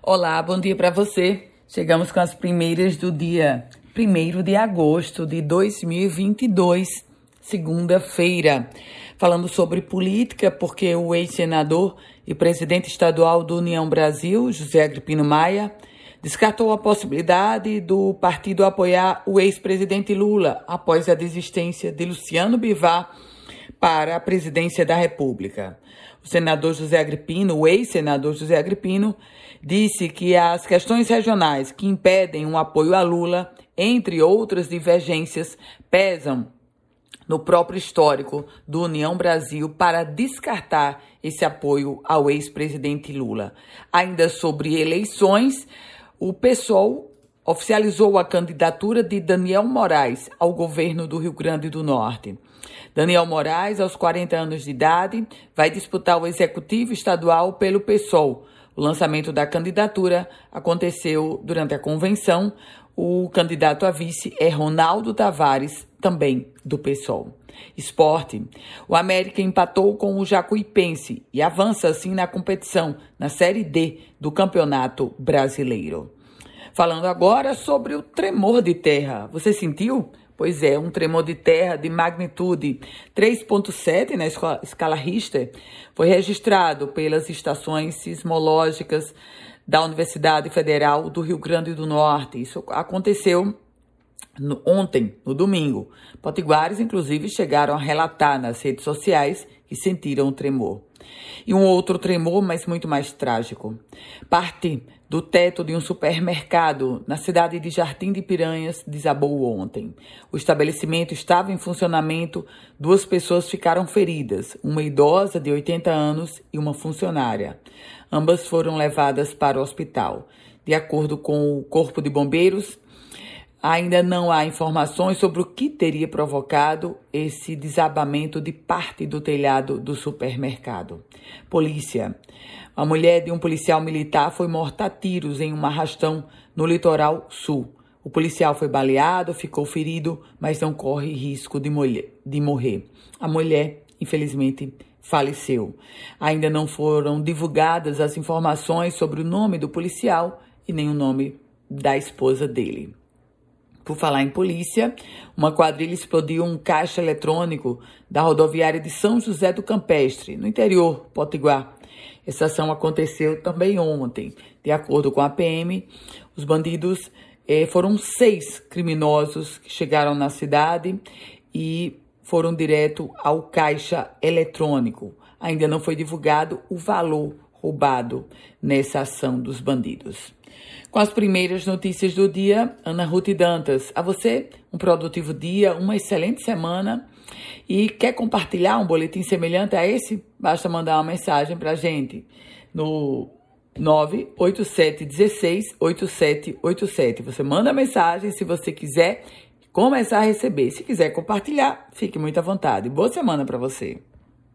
Olá, bom dia para você. Chegamos com as primeiras do dia 1 de agosto de 2022, segunda-feira. Falando sobre política, porque o ex-senador e presidente estadual do União Brasil, José Agripino Maia, descartou a possibilidade do partido apoiar o ex-presidente Lula após a desistência de Luciano Bivar para a presidência da República. O senador José Agripino, o ex-senador José Agripino, disse que as questões regionais que impedem um apoio a Lula, entre outras divergências, pesam no próprio histórico do União Brasil para descartar esse apoio ao ex-presidente Lula. Ainda sobre eleições, o PSOL oficializou a candidatura de Daniel Moraes ao governo do Rio Grande do Norte. Daniel Moraes, aos 40 anos de idade, vai disputar o executivo estadual pelo PSOL. O lançamento da candidatura aconteceu durante a convenção. O candidato a vice é Ronaldo Tavares, também do PSOL. Esporte. O América empatou com o Jacuipense e avança assim na competição, na Série D do Campeonato Brasileiro. Falando agora sobre o tremor de terra. Você sentiu? Pois é, um tremor de terra de magnitude 3.7 na escala Richter foi registrado pelas estações sismológicas da Universidade Federal do Rio Grande do Norte. Isso aconteceu no, ontem, no domingo. Potiguares, inclusive, chegaram a relatar nas redes sociais que sentiram o tremor. E um outro tremor, mas muito mais trágico. Parte do teto de um supermercado na cidade de Jardim de Piranhas desabou ontem. O estabelecimento estava em funcionamento, duas pessoas ficaram feridas, uma idosa de 80 anos e uma funcionária. Ambas foram levadas para o hospital. De acordo com o Corpo de Bombeiros, Ainda não há informações sobre o que teria provocado esse desabamento de parte do telhado do supermercado. Polícia. A mulher de um policial militar foi morta a tiros em um arrastão no litoral sul. O policial foi baleado, ficou ferido, mas não corre risco de, de morrer. A mulher, infelizmente, faleceu. Ainda não foram divulgadas as informações sobre o nome do policial e nem o nome da esposa dele. Por falar em polícia, uma quadrilha explodiu um caixa eletrônico da rodoviária de São José do Campestre, no interior potiguar. Essa ação aconteceu também ontem. De acordo com a PM, os bandidos eh, foram seis criminosos que chegaram na cidade e foram direto ao caixa eletrônico. Ainda não foi divulgado o valor roubado nessa ação dos bandidos. Com as primeiras notícias do dia, Ana Ruth Dantas. A você, um produtivo dia, uma excelente semana. E quer compartilhar um boletim semelhante a esse? Basta mandar uma mensagem para a gente no 987168787. Você manda a mensagem se você quiser começar a receber. Se quiser compartilhar, fique muito à vontade. Boa semana para você.